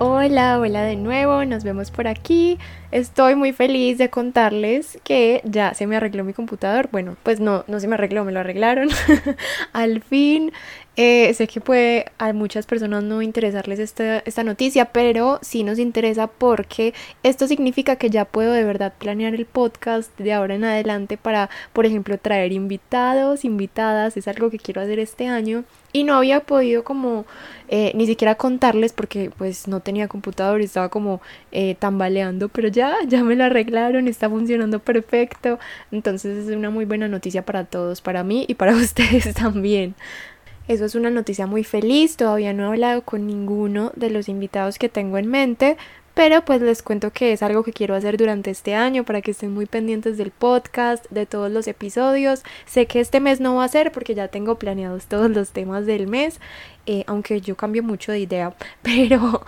Hola, hola de nuevo, nos vemos por aquí. Estoy muy feliz de contarles que ya se me arregló mi computador. Bueno, pues no, no se me arregló, me lo arreglaron. Al fin, eh, sé que puede a muchas personas no interesarles esta, esta noticia, pero sí nos interesa porque esto significa que ya puedo de verdad planear el podcast de ahora en adelante para, por ejemplo, traer invitados, invitadas. Es algo que quiero hacer este año y no había podido como eh, ni siquiera contarles porque pues no tenía computador y estaba como eh, tambaleando, pero ya, ya me lo arreglaron, está funcionando perfecto, entonces es una muy buena noticia para todos, para mí y para ustedes también. Eso es una noticia muy feliz, todavía no he hablado con ninguno de los invitados que tengo en mente, pero pues les cuento que es algo que quiero hacer durante este año para que estén muy pendientes del podcast, de todos los episodios. Sé que este mes no va a ser porque ya tengo planeados todos los temas del mes, eh, aunque yo cambio mucho de idea, pero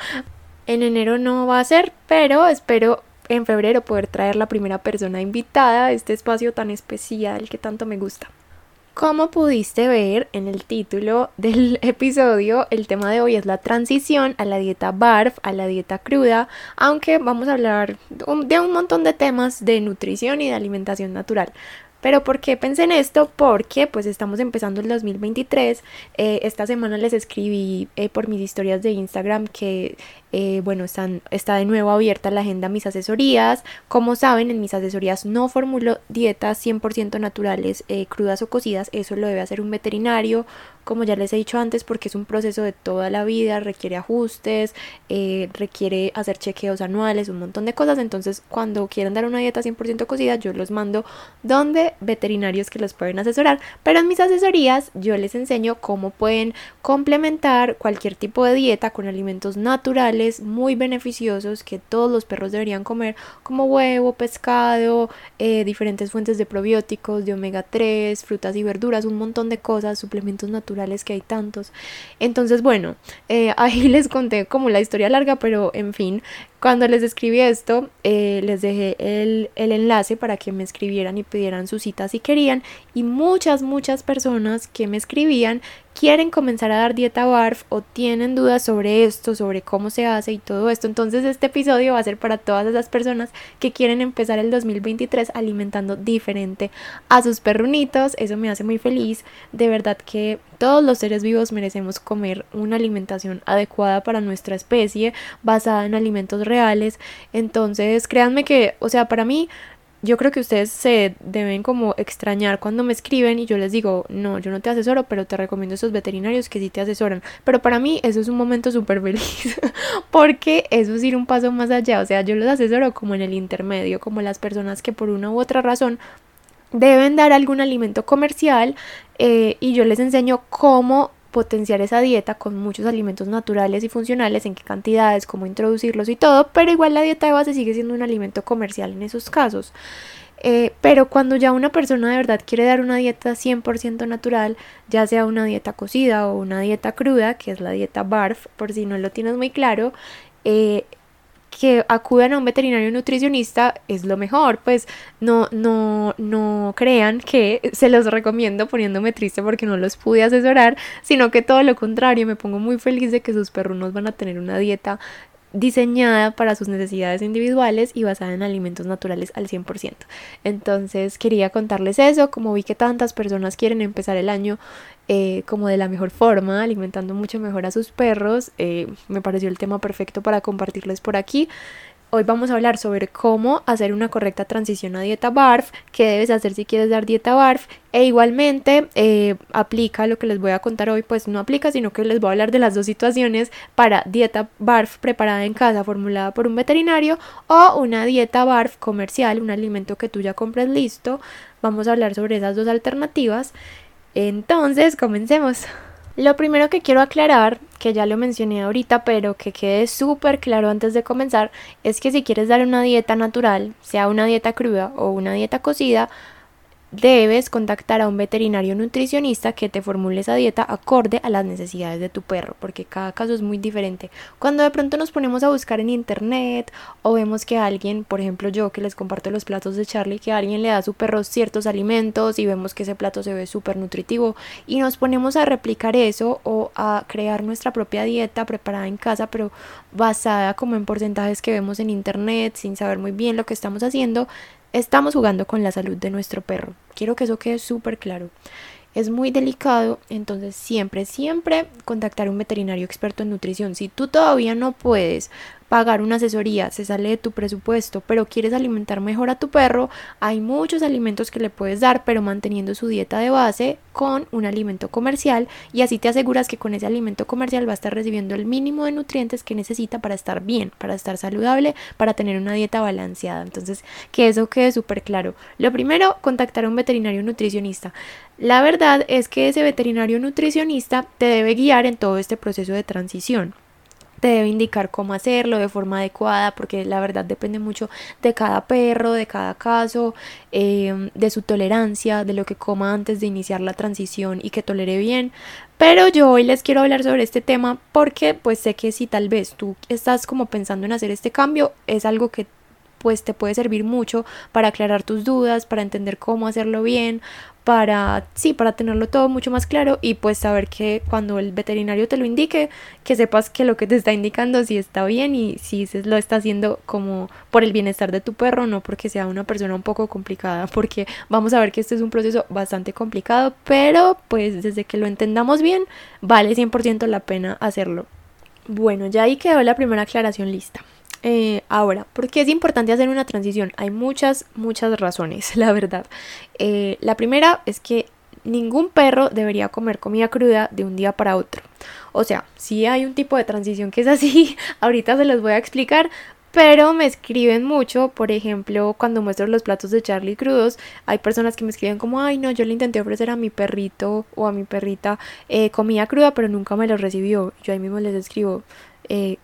en enero no va a ser, pero espero en febrero poder traer la primera persona invitada a este espacio tan especial que tanto me gusta. Como pudiste ver en el título del episodio, el tema de hoy es la transición a la dieta BARF, a la dieta cruda, aunque vamos a hablar de un montón de temas de nutrición y de alimentación natural. Pero ¿por qué pensé en esto? Porque pues estamos empezando el 2023. Eh, esta semana les escribí eh, por mis historias de Instagram que eh, bueno, está de nuevo abierta la agenda mis asesorías. Como saben, en mis asesorías no formulo dietas 100% naturales, crudas o cocidas. Eso lo debe hacer un veterinario como ya les he dicho antes, porque es un proceso de toda la vida, requiere ajustes, eh, requiere hacer chequeos anuales, un montón de cosas. Entonces, cuando quieran dar una dieta 100% cocida, yo los mando donde veterinarios que los pueden asesorar. Pero en mis asesorías, yo les enseño cómo pueden complementar cualquier tipo de dieta con alimentos naturales muy beneficiosos que todos los perros deberían comer, como huevo, pescado, eh, diferentes fuentes de probióticos, de omega 3, frutas y verduras, un montón de cosas, suplementos naturales que hay tantos. Entonces, bueno, eh, ahí les conté como la historia larga, pero en fin, cuando les escribí esto, eh, les dejé el, el, enlace para que me escribieran y pidieran su cita si querían. Y muchas, muchas personas que me escribían quieren comenzar a dar dieta BARF o tienen dudas sobre esto, sobre cómo se hace y todo esto. Entonces este episodio va a ser para todas esas personas que quieren empezar el 2023 alimentando diferente a sus perrunitos. Eso me hace muy feliz. De verdad que todos los seres vivos merecemos comer una alimentación adecuada para nuestra especie, basada en alimentos reales. Entonces, créanme que, o sea, para mí yo creo que ustedes se deben como extrañar cuando me escriben y yo les digo, no, yo no te asesoro, pero te recomiendo esos veterinarios que sí te asesoran. Pero para mí eso es un momento súper feliz, porque eso es ir un paso más allá. O sea, yo los asesoro como en el intermedio, como las personas que por una u otra razón deben dar algún alimento comercial eh, y yo les enseño cómo potenciar esa dieta con muchos alimentos naturales y funcionales, en qué cantidades, cómo introducirlos y todo, pero igual la dieta de base sigue siendo un alimento comercial en esos casos. Eh, pero cuando ya una persona de verdad quiere dar una dieta 100% natural, ya sea una dieta cocida o una dieta cruda, que es la dieta BARF, por si no lo tienes muy claro, eh, que acudan a un veterinario nutricionista es lo mejor, pues no, no, no crean que se los recomiendo poniéndome triste porque no los pude asesorar, sino que todo lo contrario, me pongo muy feliz de que sus perrunos van a tener una dieta diseñada para sus necesidades individuales y basada en alimentos naturales al 100%. Entonces quería contarles eso, como vi que tantas personas quieren empezar el año eh, como de la mejor forma, alimentando mucho mejor a sus perros, eh, me pareció el tema perfecto para compartirles por aquí. Hoy vamos a hablar sobre cómo hacer una correcta transición a dieta BARF, qué debes hacer si quieres dar dieta BARF e igualmente eh, aplica lo que les voy a contar hoy, pues no aplica, sino que les voy a hablar de las dos situaciones para dieta BARF preparada en casa, formulada por un veterinario o una dieta BARF comercial, un alimento que tú ya compres listo. Vamos a hablar sobre esas dos alternativas. Entonces, comencemos. Lo primero que quiero aclarar, que ya lo mencioné ahorita, pero que quede súper claro antes de comenzar, es que si quieres dar una dieta natural, sea una dieta cruda o una dieta cocida, debes contactar a un veterinario nutricionista que te formule esa dieta acorde a las necesidades de tu perro, porque cada caso es muy diferente. Cuando de pronto nos ponemos a buscar en internet o vemos que alguien, por ejemplo yo que les comparto los platos de Charlie, que alguien le da a su perro ciertos alimentos y vemos que ese plato se ve súper nutritivo y nos ponemos a replicar eso o a crear nuestra propia dieta preparada en casa, pero basada como en porcentajes que vemos en internet, sin saber muy bien lo que estamos haciendo, estamos jugando con la salud de nuestro perro. Quiero que eso quede súper claro. Es muy delicado, entonces siempre, siempre contactar a un veterinario experto en nutrición. Si tú todavía no puedes pagar una asesoría, se sale de tu presupuesto, pero quieres alimentar mejor a tu perro, hay muchos alimentos que le puedes dar, pero manteniendo su dieta de base con un alimento comercial y así te aseguras que con ese alimento comercial va a estar recibiendo el mínimo de nutrientes que necesita para estar bien, para estar saludable, para tener una dieta balanceada. Entonces, que eso quede súper claro. Lo primero, contactar a un veterinario nutricionista. La verdad es que ese veterinario nutricionista te debe guiar en todo este proceso de transición te debe indicar cómo hacerlo de forma adecuada, porque la verdad depende mucho de cada perro, de cada caso, em, de su tolerancia, de lo que coma antes de iniciar la transición y que tolere bien. Pero yo hoy les quiero hablar sobre este tema porque pues sé que si tal vez tú estás como pensando en hacer este cambio, es algo que pues te puede servir mucho para aclarar tus dudas, para entender cómo hacerlo bien, para sí, para tenerlo todo mucho más claro y pues saber que cuando el veterinario te lo indique, que sepas que lo que te está indicando si está bien y si lo está haciendo como por el bienestar de tu perro, no porque sea una persona un poco complicada, porque vamos a ver que este es un proceso bastante complicado, pero pues desde que lo entendamos bien, vale 100% la pena hacerlo. Bueno, ya ahí quedó la primera aclaración lista. Eh, ahora, ¿por qué es importante hacer una transición? Hay muchas, muchas razones, la verdad. Eh, la primera es que ningún perro debería comer comida cruda de un día para otro. O sea, si hay un tipo de transición que es así, ahorita se los voy a explicar, pero me escriben mucho, por ejemplo, cuando muestro los platos de Charlie crudos, hay personas que me escriben como, ay no, yo le intenté ofrecer a mi perrito o a mi perrita eh, comida cruda, pero nunca me lo recibió. Yo ahí mismo les escribo, eh,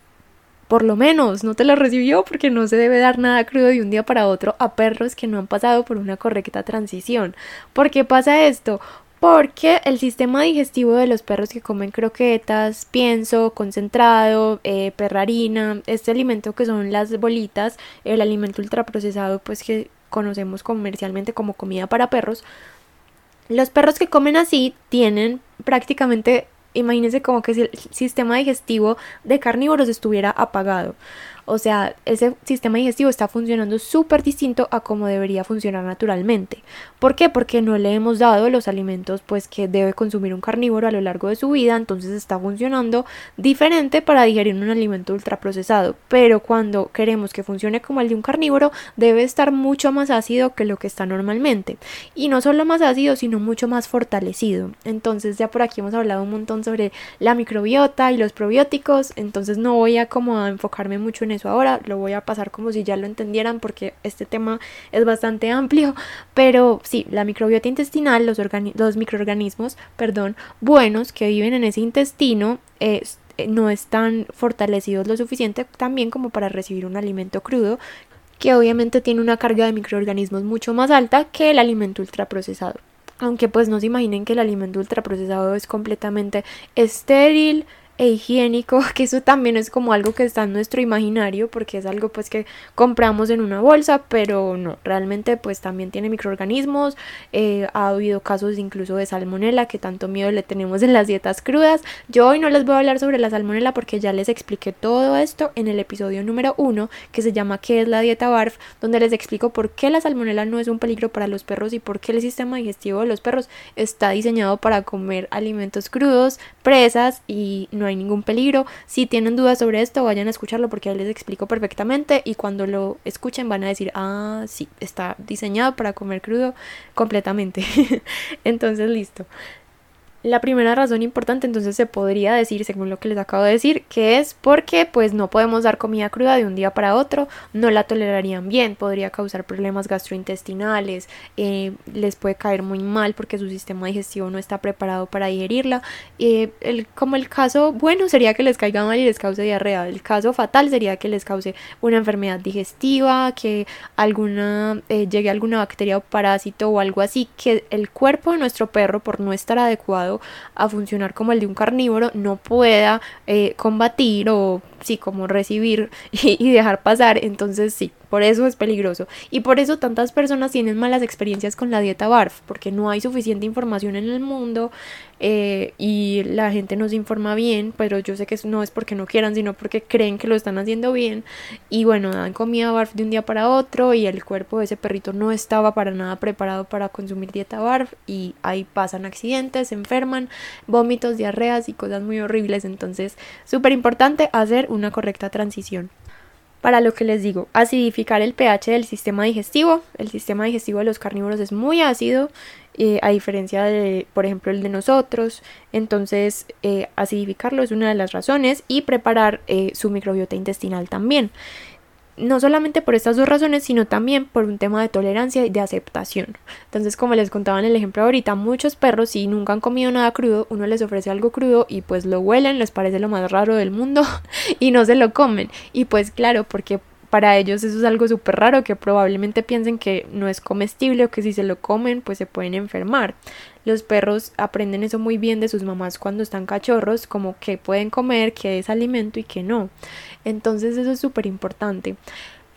por lo menos no te lo recibió porque no se debe dar nada crudo de un día para otro a perros que no han pasado por una correcta transición. ¿Por qué pasa esto? Porque el sistema digestivo de los perros que comen croquetas, pienso, concentrado, eh, perrarina, este alimento que son las bolitas, el alimento ultraprocesado, pues que conocemos comercialmente como comida para perros, los perros que comen así tienen prácticamente imagínense como que si el sistema digestivo de carnívoros estuviera apagado. O sea, ese sistema digestivo está funcionando súper distinto a como debería funcionar naturalmente. ¿Por qué? Porque no le hemos dado los alimentos pues que debe consumir un carnívoro a lo largo de su vida, entonces está funcionando diferente para digerir un alimento ultraprocesado. Pero cuando queremos que funcione como el de un carnívoro, debe estar mucho más ácido que lo que está normalmente. Y no solo más ácido, sino mucho más fortalecido. Entonces ya por aquí hemos hablado un montón sobre la microbiota y los probióticos, entonces no voy a como enfocarme mucho en eso ahora, lo voy a pasar como si ya lo entendieran porque este tema es bastante amplio, pero sí, la microbiota intestinal, los, los microorganismos, perdón, buenos que viven en ese intestino, eh, no están fortalecidos lo suficiente también como para recibir un alimento crudo que obviamente tiene una carga de microorganismos mucho más alta que el alimento ultraprocesado. Aunque pues no se imaginen que el alimento ultraprocesado es completamente estéril, e higiénico, que eso también es como algo que está en nuestro imaginario, porque es algo pues que compramos en una bolsa, pero no, realmente pues también tiene microorganismos, eh, ha habido casos incluso de salmonela, que tanto miedo le tenemos en las dietas crudas. Yo hoy no les voy a hablar sobre la salmonela porque ya les expliqué todo esto en el episodio número uno, que se llama ¿Qué es la dieta BARF?, donde les explico por qué la salmonela no es un peligro para los perros y por qué el sistema digestivo de los perros está diseñado para comer alimentos crudos, presas y no hay ningún peligro. Si tienen dudas sobre esto, vayan a escucharlo porque ahí les explico perfectamente y cuando lo escuchen van a decir, ah, sí, está diseñado para comer crudo completamente. Entonces, listo. La primera razón importante entonces se podría decir, según lo que les acabo de decir, que es porque pues no podemos dar comida cruda de un día para otro, no la tolerarían bien, podría causar problemas gastrointestinales, eh, les puede caer muy mal porque su sistema digestivo no está preparado para digerirla. Eh, el, como el caso bueno sería que les caiga mal y les cause diarrea, el caso fatal sería que les cause una enfermedad digestiva, que alguna eh, llegue alguna bacteria o parásito o algo así, que el cuerpo de nuestro perro por no estar adecuado a funcionar como el de un carnívoro no pueda eh, combatir o sí, como recibir y, dejar pasar, entonces sí, por eso es peligroso. Y por eso tantas personas tienen malas experiencias con la dieta BARF, porque no hay suficiente información en el mundo eh, y la gente no se informa bien, pero yo sé que no es porque no quieran, sino porque creen que lo están haciendo bien. Y bueno, dan comida BARF de un día para otro y el cuerpo de ese perrito no estaba para nada preparado para consumir dieta BARF y ahí pasan accidentes, se enferman, vómitos, diarreas y cosas muy horribles. Entonces, súper importante hacer una correcta transición. Para lo que les digo, acidificar el pH del sistema digestivo. El sistema digestivo de los carnívoros es muy ácido, eh, a diferencia de, por ejemplo, el de nosotros. Entonces, eh, acidificarlo es una de las razones y preparar eh, su microbiota intestinal también no solamente por estas dos razones, sino también por un tema de tolerancia y de aceptación. Entonces, como les contaba en el ejemplo ahorita, muchos perros si nunca han comido nada crudo, uno les ofrece algo crudo y pues lo huelen, les parece lo más raro del mundo y no se lo comen. Y pues claro, porque para ellos eso es algo súper raro que probablemente piensen que no es comestible o que si se lo comen pues se pueden enfermar. Los perros aprenden eso muy bien de sus mamás cuando están cachorros, como que pueden comer, que es alimento y que no. Entonces eso es súper importante.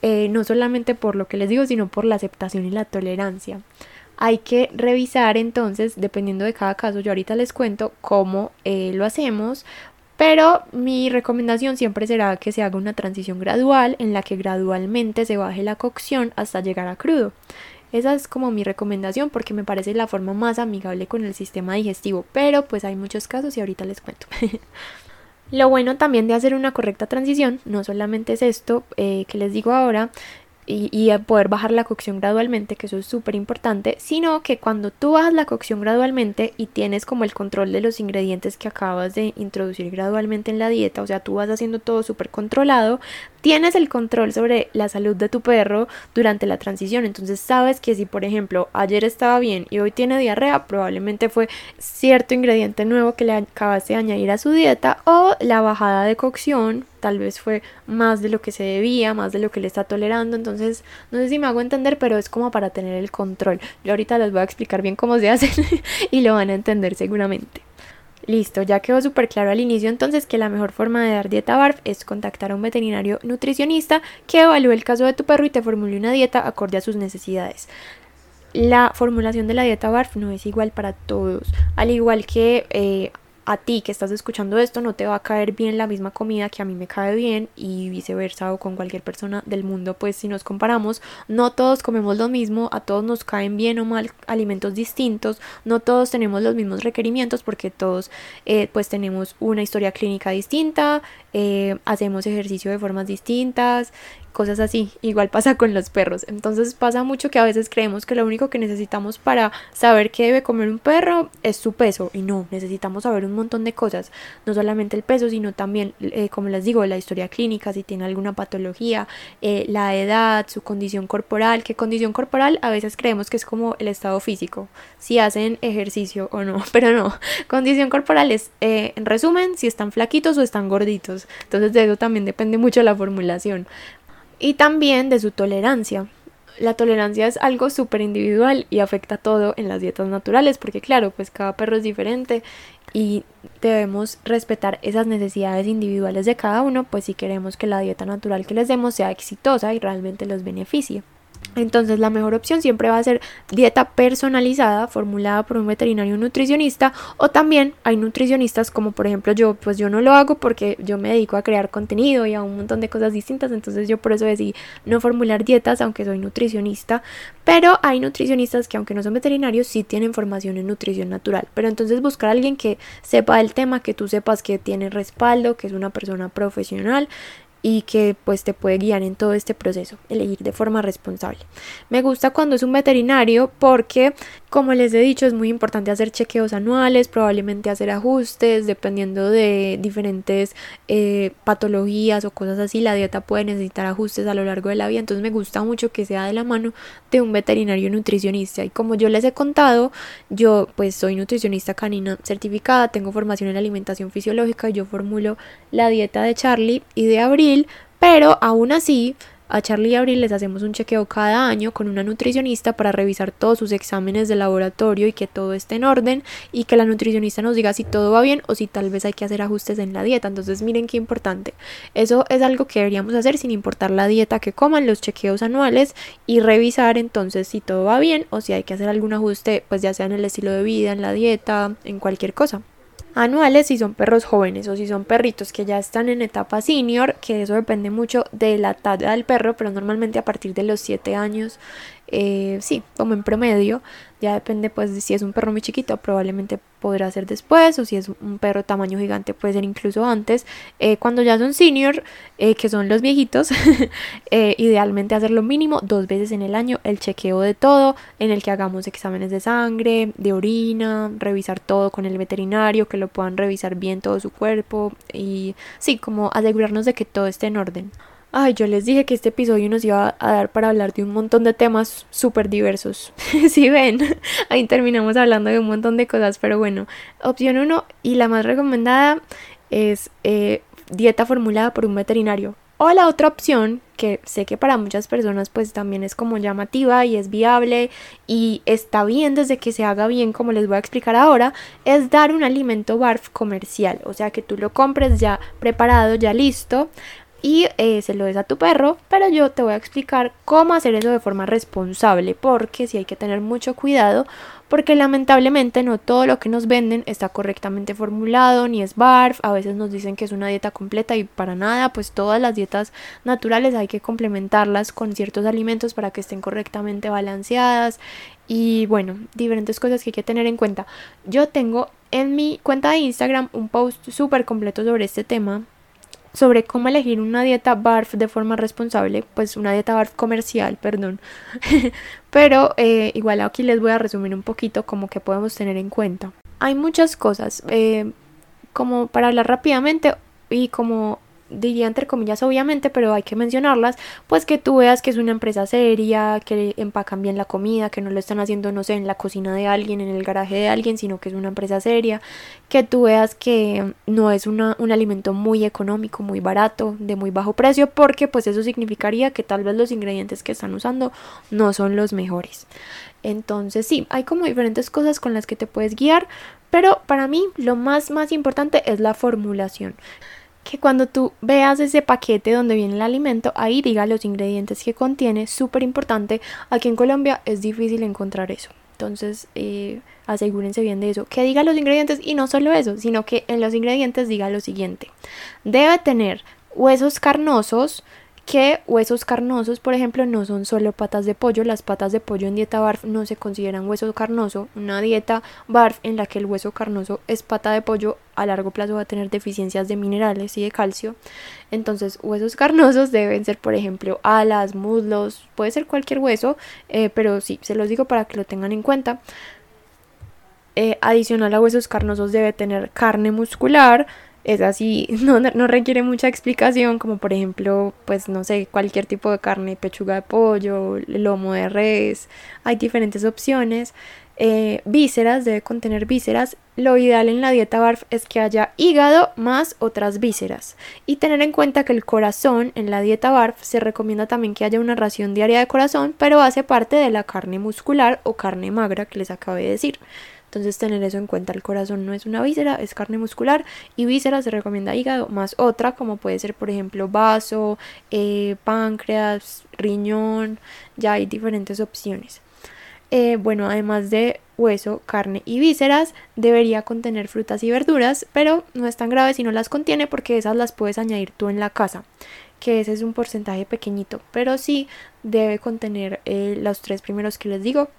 Eh, no solamente por lo que les digo, sino por la aceptación y la tolerancia. Hay que revisar entonces, dependiendo de cada caso, yo ahorita les cuento cómo eh, lo hacemos, pero mi recomendación siempre será que se haga una transición gradual en la que gradualmente se baje la cocción hasta llegar a crudo. Esa es como mi recomendación porque me parece la forma más amigable con el sistema digestivo, pero pues hay muchos casos y ahorita les cuento. Lo bueno también de hacer una correcta transición, no solamente es esto eh, que les digo ahora, y, poder bajar la cocción gradualmente, que eso es súper importante, sino que cuando tú bajas la cocción gradualmente y tienes como el control de los ingredientes que acabas de introducir gradualmente en la dieta, o sea, tú vas haciendo todo súper controlado, tienes el control sobre la salud de tu perro durante la transición. Entonces sabes que si, por ejemplo, ayer estaba bien y hoy tiene diarrea, probablemente fue cierto ingrediente nuevo que le acabaste de añadir a su dieta o la bajada de cocción tal vez fue más de lo que se debía, más de lo que le está tolerando. Entonces, no sé si me hago entender, pero es como para tener el control. Yo ahorita les voy a explicar bien cómo se hace y lo van a entender seguramente. Listo, ya quedó súper claro al inicio entonces que la mejor forma de dar dieta BARF es contactar a un veterinario nutricionista que evalúe el caso de tu perro y te formule una dieta acorde a sus necesidades. La formulación de la dieta BARF no es igual para todos, al igual que eh, a ti que estás escuchando esto no te va a caer bien la misma comida que a mí me cae bien y viceversa o con cualquier persona del mundo, pues si nos comparamos, no todos comemos lo mismo, a todos nos caen bien o mal alimentos distintos, no todos tenemos los mismos requerimientos porque todos eh, pues tenemos una historia clínica distinta, eh, hacemos ejercicio de formas distintas cosas así. Igual pasa con los perros. Entonces pasa mucho que a veces creemos que lo único que necesitamos para saber qué debe comer un perro es su peso. Y no, necesitamos saber un montón de cosas. No solamente el peso, sino también, eh, como les digo, la historia clínica, si tiene alguna patología, eh, la edad, su condición corporal. ¿Qué condición corporal? A veces creemos que es como el estado físico. Si hacen ejercicio o no. Pero no. Condición corporal es, eh, en resumen, si están flaquitos o están gorditos. Entonces de eso también depende mucho la formulación y también de su tolerancia. La tolerancia es algo súper individual y afecta todo en las dietas naturales porque claro, pues cada perro es diferente y debemos respetar esas necesidades individuales de cada uno, pues si queremos que la dieta natural que les demos sea exitosa y realmente los beneficie. Entonces la mejor opción siempre va a ser dieta personalizada formulada por un veterinario nutricionista o también hay nutricionistas como por ejemplo yo, pues yo no lo hago porque yo me dedico a crear contenido y a un montón de cosas distintas, entonces yo por eso decidí no formular dietas aunque soy nutricionista, pero hay nutricionistas que aunque no son veterinarios sí tienen formación en nutrición natural, pero entonces buscar a alguien que sepa el tema, que tú sepas que tiene respaldo, que es una persona profesional y que pues te puede guiar en todo este proceso, elegir de forma responsable. Me gusta cuando es un veterinario porque como les he dicho es muy importante hacer chequeos anuales, probablemente hacer ajustes dependiendo de diferentes eh, patologías o cosas así, la dieta puede necesitar ajustes a lo largo de la vida, entonces me gusta mucho que sea de la mano de un veterinario nutricionista y como yo les he contado, yo pues soy nutricionista canina certificada, tengo formación en alimentación fisiológica y yo formulo la dieta de Charlie y de Abril, pero aún así a Charlie y Abril les hacemos un chequeo cada año con una nutricionista para revisar todos sus exámenes de laboratorio y que todo esté en orden y que la nutricionista nos diga si todo va bien o si tal vez hay que hacer ajustes en la dieta. Entonces miren qué importante. Eso es algo que deberíamos hacer sin importar la dieta que coman, los chequeos anuales y revisar entonces si todo va bien o si hay que hacer algún ajuste pues ya sea en el estilo de vida, en la dieta, en cualquier cosa anuales si son perros jóvenes o si son perritos que ya están en etapa senior, que eso depende mucho de la talla del perro, pero normalmente a partir de los 7 años eh, sí, como en promedio, ya depende pues de si es un perro muy chiquito, probablemente podrá ser después, o si es un perro tamaño gigante, puede ser incluso antes. Eh, cuando ya son senior, eh, que son los viejitos, idealmente hacer lo mínimo dos veces en el año el chequeo de todo, en el que hagamos exámenes de sangre, de orina, revisar todo con el veterinario, que lo puedan revisar bien todo su cuerpo y sí, como asegurarnos de que todo esté en orden. Ay, yo les dije que este episodio nos iba a dar para hablar de un montón de temas súper diversos. si ven, ahí terminamos hablando de un montón de cosas, pero bueno, opción uno y la más recomendada es eh, dieta formulada por un veterinario. O la otra opción, que sé que para muchas personas pues también es como llamativa y es viable y está bien desde que se haga bien como les voy a explicar ahora, es dar un alimento BARF comercial, o sea que tú lo compres ya preparado, ya listo, y eh, se lo des a tu perro, pero yo te voy a explicar cómo hacer eso de forma responsable, porque si hay que tener mucho cuidado, porque lamentablemente no todo lo que nos venden está correctamente formulado, ni es BARF, a veces nos dicen que es una dieta completa y para nada, pues todas las dietas naturales hay que complementarlas con ciertos alimentos para que estén correctamente balanceadas y bueno, diferentes cosas que hay que tener en cuenta. Yo tengo en mi cuenta de Instagram un post súper completo sobre este tema sobre cómo elegir una dieta BARF de forma responsable, pues una dieta BARF comercial, perdón. Pero eh, igual aquí les voy a resumir un poquito como que podemos tener en cuenta. Hay muchas cosas, eh, como para hablar rápidamente y como diría entre comillas obviamente, pero hay que mencionarlas, pues que tú veas que es una empresa seria, que empacan bien la comida, que no lo están haciendo, no sé, en la cocina de alguien, en el garaje de alguien, sino que es una empresa seria, que tú veas que no es un alimento muy económico, muy barato, de muy bajo precio, porque pues eso significaría que tal vez los ingredientes que están usando no son los mejores. Entonces sí, hay como diferentes cosas con las que te puedes guiar, pero para mí lo más más importante es la formulación que cuando tú veas ese paquete donde viene el alimento, ahí diga los ingredientes que contiene, súper importante. Aquí en Colombia es difícil encontrar eso. Entonces, eh, asegúrense bien de eso. Que diga los ingredientes y no solo eso, sino que en los ingredientes diga lo siguiente. Debe tener huesos carnosos, que huesos carnosos, por ejemplo, no son solo patas de pollo. Las patas de pollo en dieta BARF no se consideran hueso carnoso. Una dieta BARF en la que el hueso carnoso es pata de pollo a largo plazo va a tener deficiencias de minerales y de calcio. Entonces, huesos carnosos deben ser, por ejemplo, alas, muslos, puede ser cualquier hueso, eh, pero sí, se los digo para que lo tengan en cuenta. Eh, adicional a huesos carnosos debe tener carne muscular, es así, no, no, requiere mucha explicación, como por ejemplo, pues no sé, cualquier tipo de carne, pechuga de pollo, lomo de res, hay diferentes opciones. Eh, vísceras, debe contener vísceras. Lo ideal en la dieta BARF es que haya hígado más otras vísceras. Y tener en cuenta que el corazón en la dieta BARF se recomienda también que haya una ración diaria de corazón, pero hace parte de la carne muscular o carne magra que les acabé de decir. Entonces tener eso en cuenta, el corazón no es una víscera, es carne muscular y víscera se recomienda hígado más otra como puede ser por ejemplo vaso, eh, páncreas, riñón, ya hay diferentes opciones. Eh, bueno, además de hueso, carne y vísceras, debería contener frutas y verduras, pero no es tan grave si no las contiene porque esas las puedes añadir tú en la casa, que ese es un porcentaje pequeñito, pero sí debe contener eh, los tres primeros que les digo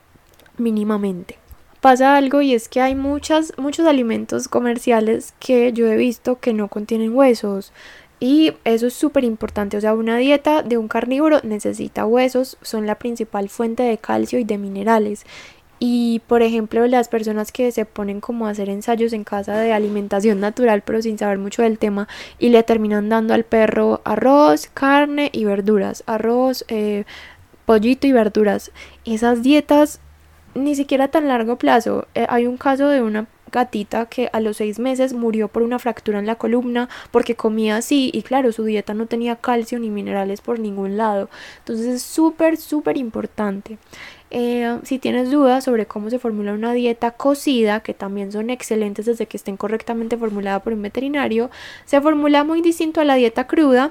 mínimamente pasa algo y es que hay muchas, muchos alimentos comerciales que yo he visto que no contienen huesos. Y eso es súper importante, o sea, una dieta de un carnívoro necesita huesos, son la principal fuente de calcio y de minerales. Y por ejemplo, las personas que se ponen como a hacer ensayos en casa de alimentación natural, pero sin saber mucho del tema, y le terminan dando al perro arroz, carne y verduras, arroz, eh, pollito y verduras. Esas dietas ni siquiera tan largo plazo. Eh, hay un caso de una gatita que a los seis meses murió por una fractura en la columna porque comía así y claro, su dieta no tenía calcio ni minerales por ningún lado. Entonces es súper, súper importante. Eh, si tienes dudas sobre cómo se formula una dieta cocida, que también son excelentes desde que estén correctamente formulada por un veterinario, se formula muy distinto a la dieta cruda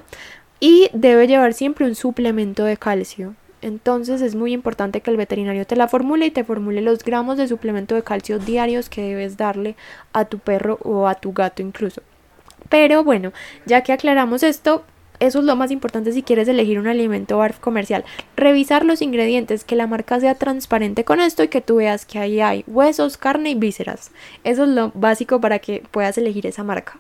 y debe llevar siempre un suplemento de calcio. Entonces es muy importante que el veterinario te la formule y te formule los gramos de suplemento de calcio diarios que debes darle a tu perro o a tu gato incluso. Pero bueno, ya que aclaramos esto, eso es lo más importante si quieres elegir un alimento BARF comercial. Revisar los ingredientes, que la marca sea transparente con esto y que tú veas que ahí hay huesos, carne y vísceras. Eso es lo básico para que puedas elegir esa marca.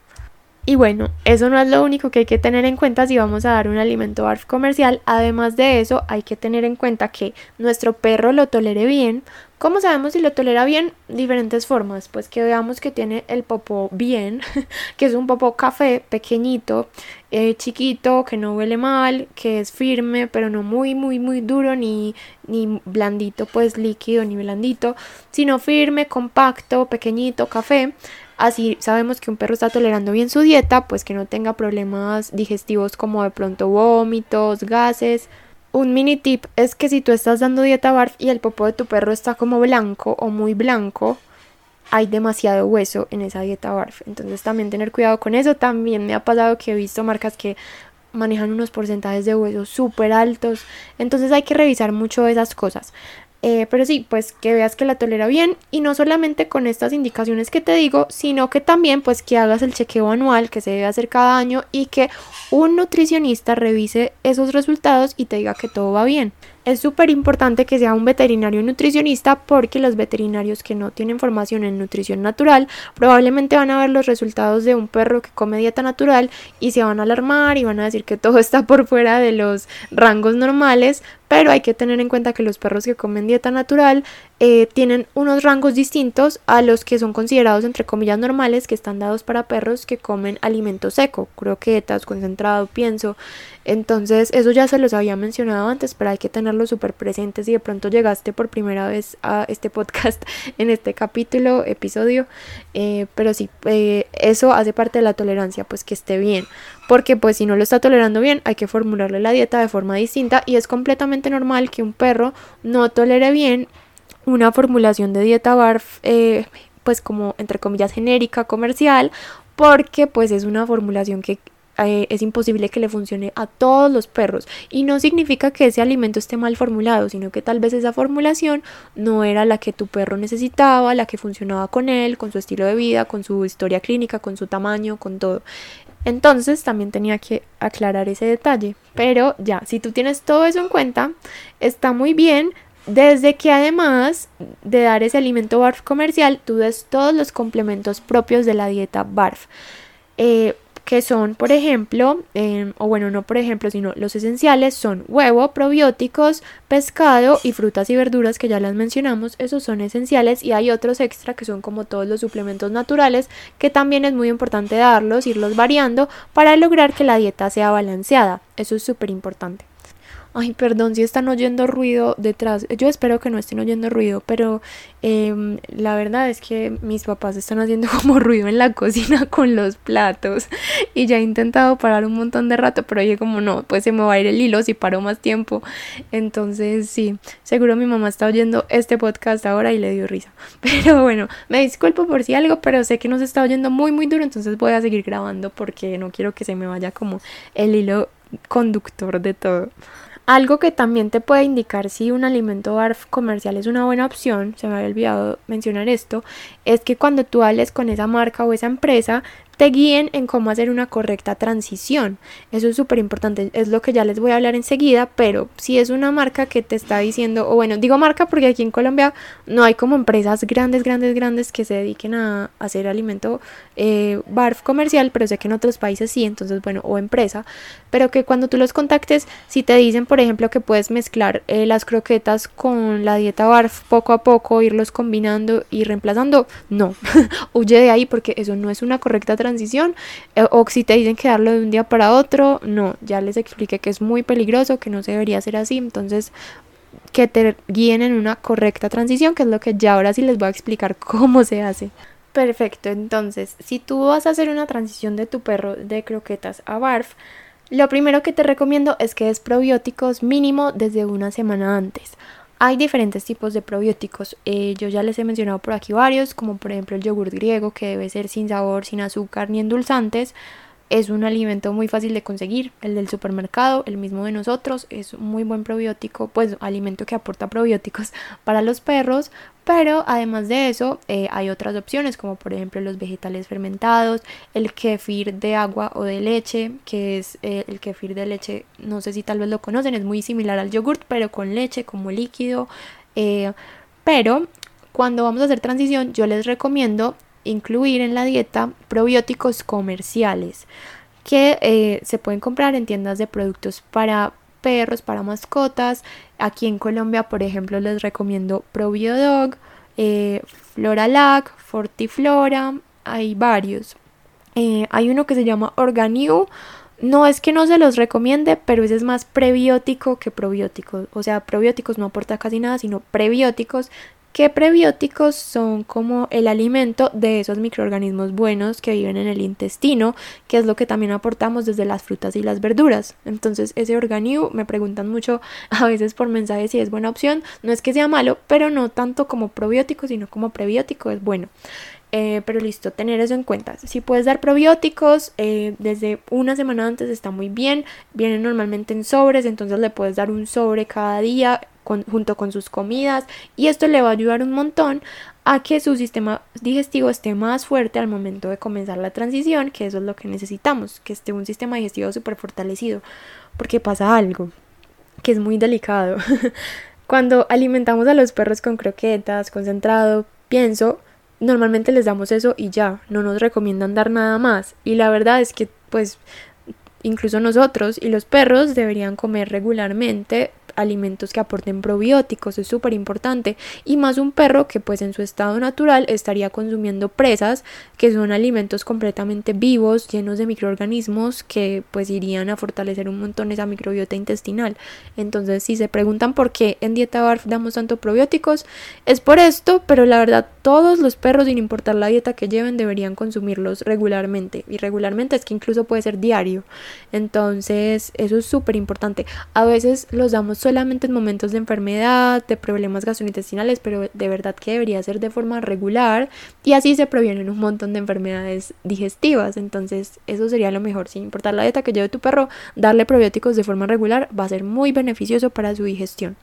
Y bueno, eso no es lo único que hay que tener en cuenta si vamos a dar un alimento BARF comercial. Además de eso, hay que tener en cuenta que nuestro perro lo tolere bien. ¿Cómo sabemos si lo tolera bien? Diferentes formas. Pues que veamos que tiene el popó bien, que es un popó café pequeñito, eh, chiquito, que no huele mal, que es firme, pero no muy, muy, muy duro, ni, ni blandito, pues líquido, ni blandito, sino firme, compacto, pequeñito, café. Así sabemos que un perro está tolerando bien su dieta, pues que no tenga problemas digestivos como de pronto vómitos, gases. Un mini tip es que si tú estás dando dieta BARF y el popó de tu perro está como blanco o muy blanco, hay demasiado hueso en esa dieta BARF. Entonces también tener cuidado con eso. También me ha pasado que he visto marcas que manejan unos porcentajes de hueso súper altos. Entonces hay que revisar mucho esas cosas. Eh, pero sí, pues que veas que la tolera bien y no solamente con estas indicaciones que te digo, sino que también pues que hagas el chequeo anual que se debe hacer cada año y que un nutricionista revise esos resultados y te diga que todo va bien. Es súper importante que sea un veterinario nutricionista porque los veterinarios que no tienen formación en nutrición natural probablemente van a ver los resultados de un perro que come dieta natural y se van a alarmar y van a decir que todo está por fuera de los rangos normales, pero hay que tener en cuenta que los perros que comen dieta natural eh, tienen unos rangos distintos a los que son considerados entre comillas normales que están dados para perros que comen alimento seco, croquetas, concentrado, pienso. Entonces eso ya se los había mencionado antes, pero hay que tenerlo súper presente si de pronto llegaste por primera vez a este podcast en este capítulo, episodio. Eh, pero sí, eh, eso hace parte de la tolerancia, pues que esté bien. Porque pues si no lo está tolerando bien, hay que formularle la dieta de forma distinta y es completamente normal que un perro no tolere bien una formulación de dieta BARF, eh, pues como entre comillas genérica, comercial, porque pues es una formulación que eh, es imposible que le funcione a todos los perros y no significa que ese alimento esté mal formulado, sino que tal vez esa formulación no era la que tu perro necesitaba, la que funcionaba con él, con su estilo de vida, con su historia clínica, con su tamaño, con todo. Entonces también tenía que aclarar ese detalle. Pero ya, si tú tienes todo eso en cuenta, está muy bien desde que además de dar ese alimento BARF comercial, tú des todos los complementos propios de la dieta BARF. Eh, que son, por ejemplo, em, o bueno, no por ejemplo, sino los esenciales son huevo, probióticos, pescado y frutas y verduras que ya las mencionamos, esos son esenciales y hay otros extra que son como todos los suplementos naturales que también es muy importante darlos, irlos variando para lograr que la dieta sea balanceada, eso es súper importante. Ay, perdón si están oyendo ruido detrás. Yo espero que no estén oyendo ruido, pero em, la verdad es que mis papás están haciendo como ruido en la cocina con los platos. Y ya he intentado parar un montón de rato, pero oye, como no, pues se me va a ir el hilo si paro más tiempo. Entonces, sí, seguro mi mamá está oyendo este podcast ahora y le dio risa. Pero bueno, me disculpo por si algo, pero sé que nos está oyendo muy, muy duro, entonces voy a seguir grabando porque no quiero que se me vaya como el hilo conductor de todo. Algo que también te puede indicar si un alimento BARF comercial es una buena opción, se me había olvidado mencionar esto, es que cuando tú hables con esa marca o esa empresa, te guíen en cómo hacer una correcta transición. Eso es súper importante, es lo que ya les voy a hablar enseguida, pero si es una marca que te está diciendo, o bueno, digo marca porque aquí en Colombia no hay como empresas grandes, grandes, grandes que se dediquen a hacer alimento eh, barf comercial, pero sé que en otros países sí, entonces bueno, o empresa, pero que cuando tú los contactes, si te dicen, por ejemplo, que puedes mezclar eh, las croquetas con la dieta barf poco a poco, irlos combinando y reemplazando, no, huye de ahí porque eso no es una correcta transición transición eh, o si te dicen que darlo de un día para otro, no, ya les expliqué que es muy peligroso, que no se debería hacer así, entonces que te guíen en una correcta transición, que es lo que ya ahora sí les voy a explicar cómo se hace. Perfecto, entonces, si tú vas a hacer una transición de tu perro de croquetas a barf, lo primero que te recomiendo es que des probióticos mínimo desde una semana antes. Hay diferentes tipos de probióticos. Eh, yo ya les he mencionado por aquí varios, como por ejemplo el yogur griego, que debe ser sin sabor, sin azúcar ni endulzantes. Es un alimento muy fácil de conseguir, el del supermercado, el mismo de nosotros, es un muy buen probiótico, pues alimento que aporta probióticos para los perros, pero además de eso eh, hay otras opciones como por ejemplo los vegetales fermentados, el kefir de agua o de leche, que es eh, el kefir de leche, no sé si tal vez lo conocen, es muy similar al yogurt, pero con leche como líquido, eh, pero cuando vamos a hacer transición yo les recomiendo incluir en la dieta probióticos comerciales que eh, se pueden comprar en tiendas de productos para perros, para mascotas. Aquí en Colombia, por ejemplo, les recomiendo Probiodog, eh, Floralac, Fortiflora, hay varios. Eh, hay uno que se llama Organiu. No es que no se los recomiende, pero ese es más prebiótico que probiótico. O sea, probióticos no aporta casi nada, sino prebióticos ¿Qué prebióticos son como el alimento de esos microorganismos buenos que viven en el intestino, que es lo que también aportamos desde las frutas y las verduras? Entonces, ese organismo me preguntan mucho a veces por mensajes si es buena opción. No es que sea malo, pero no tanto como probiótico, sino como prebiótico es bueno. Eh, pero listo, tener eso en cuenta. Si puedes dar probióticos eh, desde una semana antes está muy bien. Vienen normalmente en sobres, entonces le puedes dar un sobre cada día junto con sus comidas y esto le va a ayudar un montón a que su sistema digestivo esté más fuerte al momento de comenzar la transición, que eso es lo que necesitamos, que esté un sistema digestivo súper fortalecido, porque pasa algo que es muy delicado. Cuando alimentamos a los perros con croquetas, concentrado, pienso, normalmente les damos eso y ya, no nos recomiendan dar nada más. Y la verdad es que pues incluso nosotros y los perros deberían comer regularmente alimentos que aporten probióticos, es súper importante, y más un perro que pues en su estado natural estaría consumiendo presas, que son alimentos completamente vivos, llenos de microorganismos que pues irían a fortalecer un montón esa microbiota intestinal. Entonces, si se preguntan por qué en dieta BARF damos tanto probióticos, es por esto, pero la verdad todos los perros, sin importar la dieta que lleven, deberían consumirlos regularmente. Y regularmente es que incluso puede ser diario. Entonces, eso es súper importante. A veces los damos solamente en momentos de enfermedad, de problemas gastrointestinales, pero de verdad que debería ser de forma regular y así se previenen un montón de enfermedades digestivas. Entonces, eso sería lo mejor, sin importar la dieta que lleve tu perro, darle probióticos de forma regular va a ser muy beneficioso para su digestión.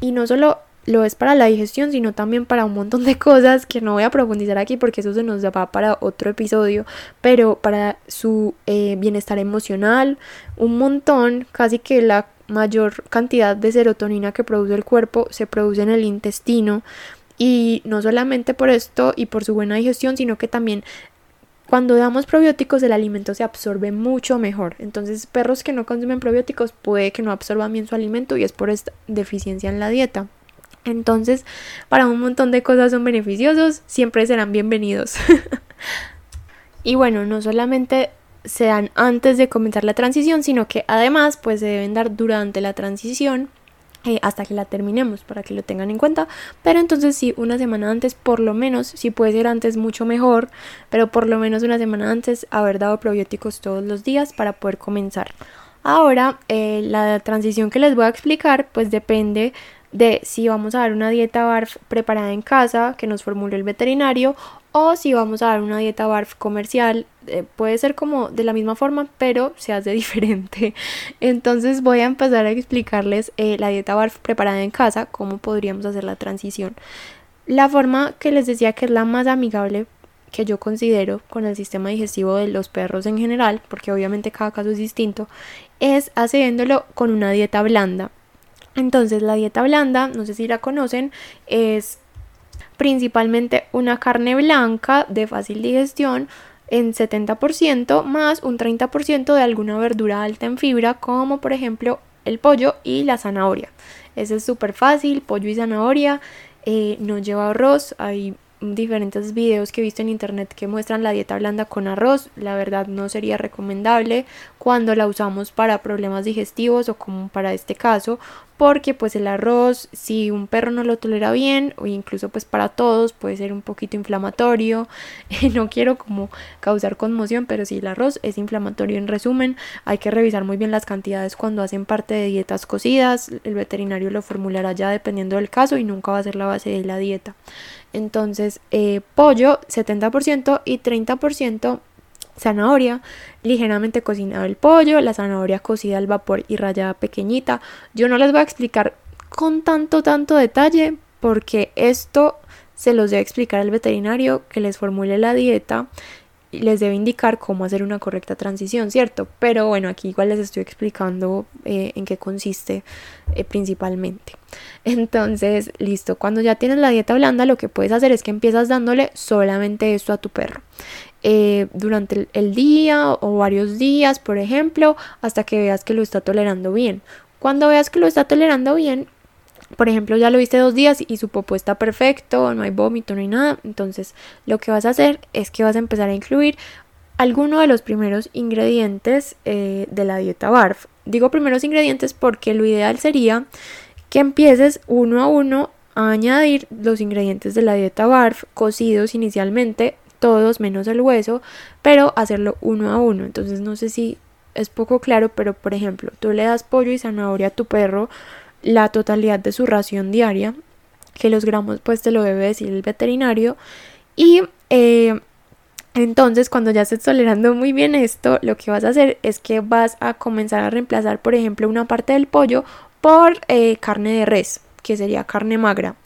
Y no solo lo es para la digestión, sino también para un montón de cosas que no voy a profundizar aquí porque eso se nos va para otro episodio, pero para su eh, bienestar emocional, un montón, casi que la mayor cantidad de serotonina que produce el cuerpo se produce en el intestino y no solamente por esto y por su buena digestión, sino que también cuando damos probióticos el alimento se absorbe mucho mejor. Entonces perros que no consumen probióticos puede que no absorban bien su alimento y es por esta deficiencia en la dieta. Entonces, para un montón de cosas son beneficiosos, siempre serán bienvenidos. y bueno, no solamente se dan antes de comenzar la transición, sino que además pues se deben dar durante la transición eh, hasta que la terminemos para que lo tengan en cuenta. Pero entonces sí, una semana antes, por lo menos, si puede ser antes mucho mejor, pero por lo menos una semana antes haber dado probióticos todos los días para poder comenzar. Ahora, eh, la transición que les voy a explicar pues depende de si vamos a dar una dieta BARF preparada en casa que nos formuló el veterinario o si vamos a dar una dieta BARF comercial. Eh, puede ser como de la misma forma, pero se hace diferente. Entonces voy a empezar a explicarles eh, la dieta BARF preparada en casa, cómo podríamos hacer la transición. La forma que les decía que es la más amigable que yo considero con el sistema digestivo de los perros en general, porque obviamente cada caso es distinto, es haciéndolo con una dieta blanda. Entonces la dieta blanda, no sé si la conocen, es principalmente una carne blanca de fácil digestión en 70% más un 30% de alguna verdura alta en fibra como por ejemplo el pollo y la zanahoria. Ese es súper fácil, pollo y zanahoria, eh, no lleva arroz, hay diferentes videos que he visto en internet que muestran la dieta blanda con arroz. La verdad no sería recomendable cuando la usamos para problemas digestivos o como para este caso, porque pues el arroz si un perro no lo tolera bien o incluso pues para todos puede ser un poquito inflamatorio. no quiero como causar conmoción, pero si el arroz es inflamatorio en resumen, hay que revisar muy bien las cantidades cuando hacen parte de dietas cocidas. El veterinario lo formulará ya dependiendo del caso y nunca va a ser la base de la dieta. Entonces, eh, pollo 70% y 30% zanahoria, ligeramente cocinado el pollo, la zanahoria cocida al vapor y rallada pequeñita. Yo no les voy a explicar con tanto, tanto detalle porque esto se los debe explicar al veterinario que les formule la dieta les debe indicar cómo hacer una correcta transición, ¿cierto? Pero bueno, aquí igual les estoy explicando eh, en qué consiste eh, principalmente. Entonces, listo, cuando ya tienes la dieta blanda, lo que puedes hacer es que empiezas dándole solamente esto a tu perro. Eh, durante el día o varios días, por ejemplo, hasta que veas que lo está tolerando bien. Cuando veas que lo está tolerando bien, por ejemplo, ya lo viste dos días y su popó está perfecto, no hay vómito, no hay nada. Entonces, lo que vas a hacer es que vas a empezar a incluir alguno de los primeros ingredientes eh, de la dieta BARF. Digo primeros ingredientes porque lo ideal sería que empieces uno a uno a añadir los ingredientes de la dieta BARF cocidos inicialmente, todos menos el hueso, pero hacerlo uno a uno. Entonces, no sé si es poco claro, pero por ejemplo, tú le das pollo y zanahoria a tu perro la totalidad de su ración diaria, que los gramos pues te lo debe decir el veterinario. Y eh, entonces cuando ya estés tolerando muy bien esto, lo que vas a hacer es que vas a comenzar a reemplazar, por ejemplo, una parte del pollo por eh, carne de res, que sería carne magra.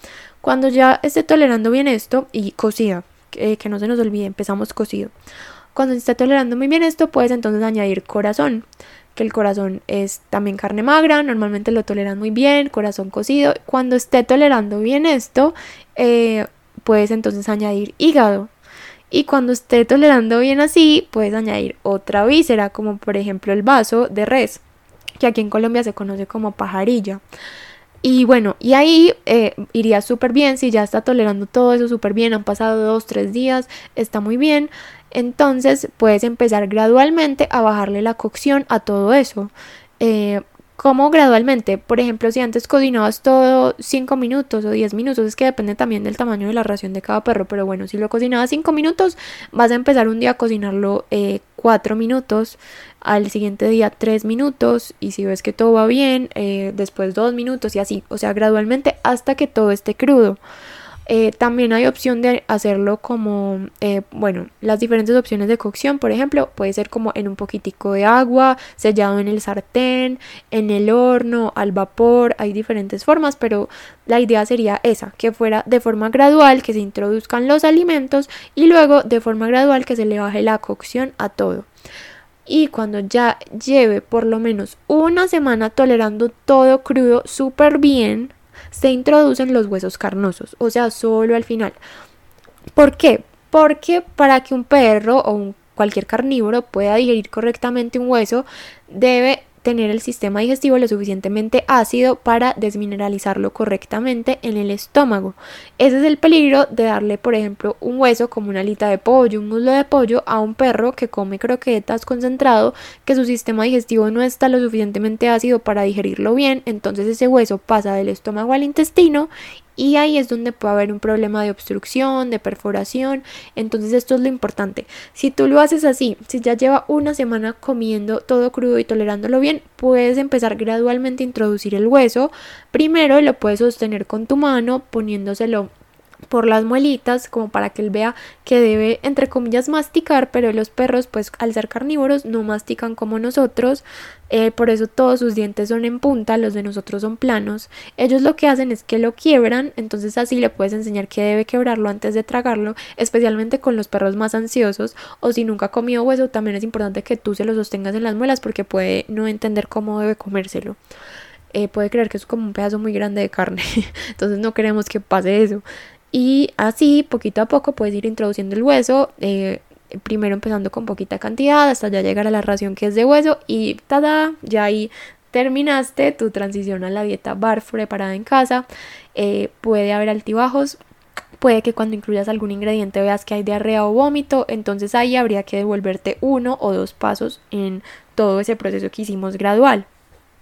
Cuando ya esté tolerando bien esto y cocida, que no se nos olvide, empezamos cocido. Cuando esté tolerando muy bien esto, puedes entonces añadir corazón que el corazón es también carne magra, normalmente lo toleran muy bien, corazón cocido. Cuando esté tolerando bien esto, eh, puedes entonces añadir hígado. Y cuando esté tolerando bien así, puedes añadir otra víscera, como por ejemplo el vaso de res, que aquí en Colombia se conoce como pajarilla. Y bueno, y ahí eh, iría súper bien si ya está tolerando todo eso súper bien, han pasado dos, tres días, está muy bien entonces puedes empezar gradualmente a bajarle la cocción a todo eso. Eh, ¿Cómo gradualmente? Por ejemplo, si antes cocinabas todo 5 minutos o 10 minutos, es que depende también del tamaño de la ración de cada perro, pero bueno, si lo cocinabas 5 minutos, vas a empezar un día a cocinarlo 4 eh, minutos, al siguiente día 3 minutos, y si ves que todo va bien, eh, después 2 minutos y así, o sea, gradualmente hasta que todo esté crudo. Eh, también hay opción de hacerlo como, eh, bueno, las diferentes opciones de cocción, por ejemplo, puede ser como en un poquitico de agua, sellado en el sartén, en el horno, al vapor, hay diferentes formas, pero la idea sería esa, que fuera de forma gradual, que se introduzcan los alimentos y luego de forma gradual que se le baje la cocción a todo. Y cuando ya lleve por lo menos una semana tolerando todo crudo súper bien, se introducen los huesos carnosos, o sea, solo al final. ¿Por qué? Porque para que un perro o cualquier carnívoro pueda digerir correctamente un hueso, debe tener el sistema digestivo lo suficientemente ácido para desmineralizarlo correctamente en el estómago. Ese es el peligro de darle, por ejemplo, un hueso como una alita de pollo, un muslo de pollo a un perro que come croquetas concentrado, que su sistema digestivo no está lo suficientemente ácido para digerirlo bien, entonces ese hueso pasa del estómago al intestino y ahí es donde puede haber un problema de obstrucción, de perforación. Entonces esto es lo importante. Si tú lo haces así, si ya lleva una semana comiendo todo crudo y tolerándolo bien, puedes empezar gradualmente a introducir el hueso. Primero lo puedes sostener con tu mano poniéndoselo por las muelitas como para que él vea que debe entre comillas masticar pero los perros pues al ser carnívoros no mastican como nosotros. Eh, por eso todos sus dientes son en punta los de nosotros son planos. Ellos lo que hacen es que lo quiebran entonces así le puedes enseñar que debe quebrarlo antes de tragarlo especialmente con los perros más ansiosos. O si nunca ha comido hueso también es importante que tú se lo sostengas en las muelas porque puede no entender cómo debe comérselo. Eh, puede creer que es como un pedazo muy grande de carne. Entonces no queremos que pase eso y así, poquito a poco, puedes ir introduciendo el hueso. Eh, primero empezando con poquita cantidad hasta ya llegar a la ración que es de hueso y tada, ya ahí terminaste tu transición a la dieta BARF preparada en casa. Eh, puede haber altibajos, puede que cuando incluyas algún ingrediente veas que hay diarrea o vómito, entonces ahí habría que devolverte uno o dos pasos en todo ese proceso que hicimos gradual.